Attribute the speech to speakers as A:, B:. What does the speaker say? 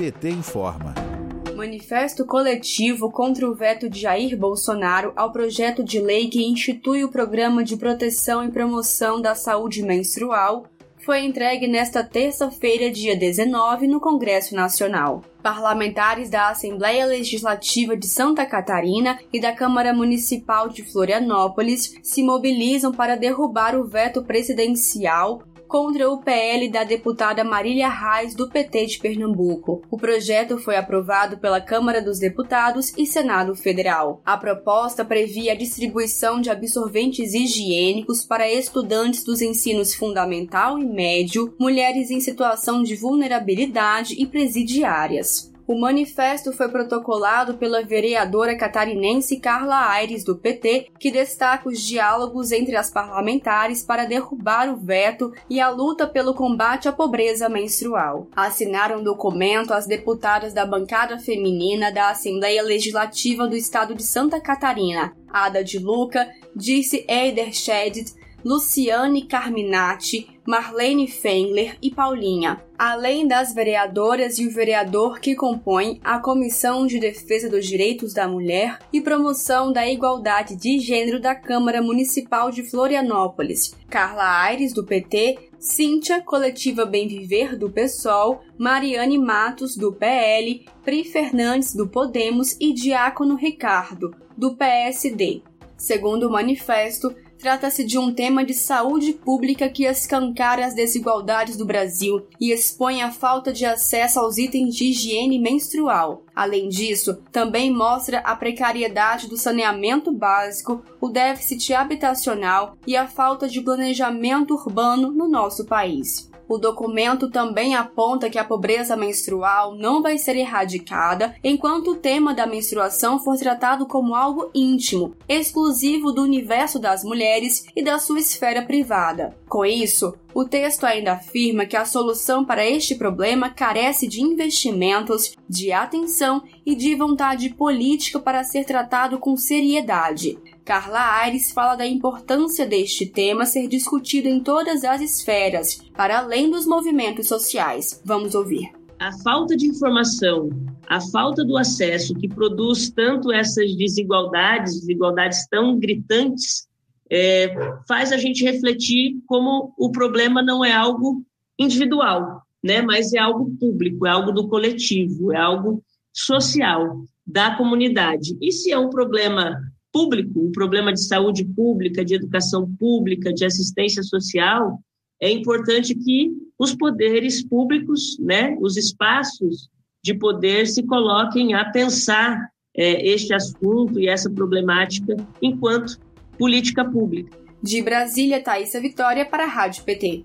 A: PT informa.
B: Manifesto coletivo contra o veto de Jair Bolsonaro ao projeto de lei que institui o Programa de Proteção e Promoção da Saúde Menstrual foi entregue nesta terça-feira, dia 19, no Congresso Nacional. Parlamentares da Assembleia Legislativa de Santa Catarina e da Câmara Municipal de Florianópolis se mobilizam para derrubar o veto presidencial contra o PL da deputada Marília Reis, do PT de Pernambuco. O projeto foi aprovado pela Câmara dos Deputados e Senado Federal. A proposta previa a distribuição de absorventes higiênicos para estudantes dos ensinos fundamental e médio, mulheres em situação de vulnerabilidade e presidiárias. O manifesto foi protocolado pela vereadora catarinense Carla Aires, do PT, que destaca os diálogos entre as parlamentares para derrubar o veto e a luta pelo combate à pobreza menstrual. Assinaram o documento as deputadas da bancada feminina da Assembleia Legislativa do Estado de Santa Catarina, Ada de Luca, Dirce Eiderstedt, Luciane Carminati, Marlene Fengler e Paulinha, além das vereadoras e o vereador que compõem a Comissão de Defesa dos Direitos da Mulher e Promoção da Igualdade de Gênero da Câmara Municipal de Florianópolis, Carla Aires, do PT, Cíntia, Coletiva Bem Viver, do PSOL, Mariane Matos, do PL, Pri Fernandes, do Podemos e Diácono Ricardo, do PSD. Segundo o manifesto, Trata-se de um tema de saúde pública que escancara as desigualdades do Brasil e expõe a falta de acesso aos itens de higiene menstrual. Além disso, também mostra a precariedade do saneamento básico, o déficit habitacional e a falta de planejamento urbano no nosso país. O documento também aponta que a pobreza menstrual não vai ser erradicada enquanto o tema da menstruação for tratado como algo íntimo, exclusivo do universo das mulheres e da sua esfera privada. Com isso, o texto ainda afirma que a solução para este problema carece de investimentos, de atenção e de vontade política para ser tratado com seriedade. Carla Aires fala da importância deste tema ser discutido em todas as esferas, para além dos movimentos sociais. Vamos ouvir.
C: A falta de informação, a falta do acesso que produz tanto essas desigualdades, desigualdades tão gritantes, é, faz a gente refletir como o problema não é algo individual, né, mas é algo público, é algo do coletivo, é algo social da comunidade. E se é um problema público, um problema de saúde pública, de educação pública, de assistência social, é importante que os poderes públicos, né, os espaços de poder se coloquem a pensar é, este assunto e essa problemática enquanto política pública.
B: De Brasília, Thaisa Vitória para a Rádio PT.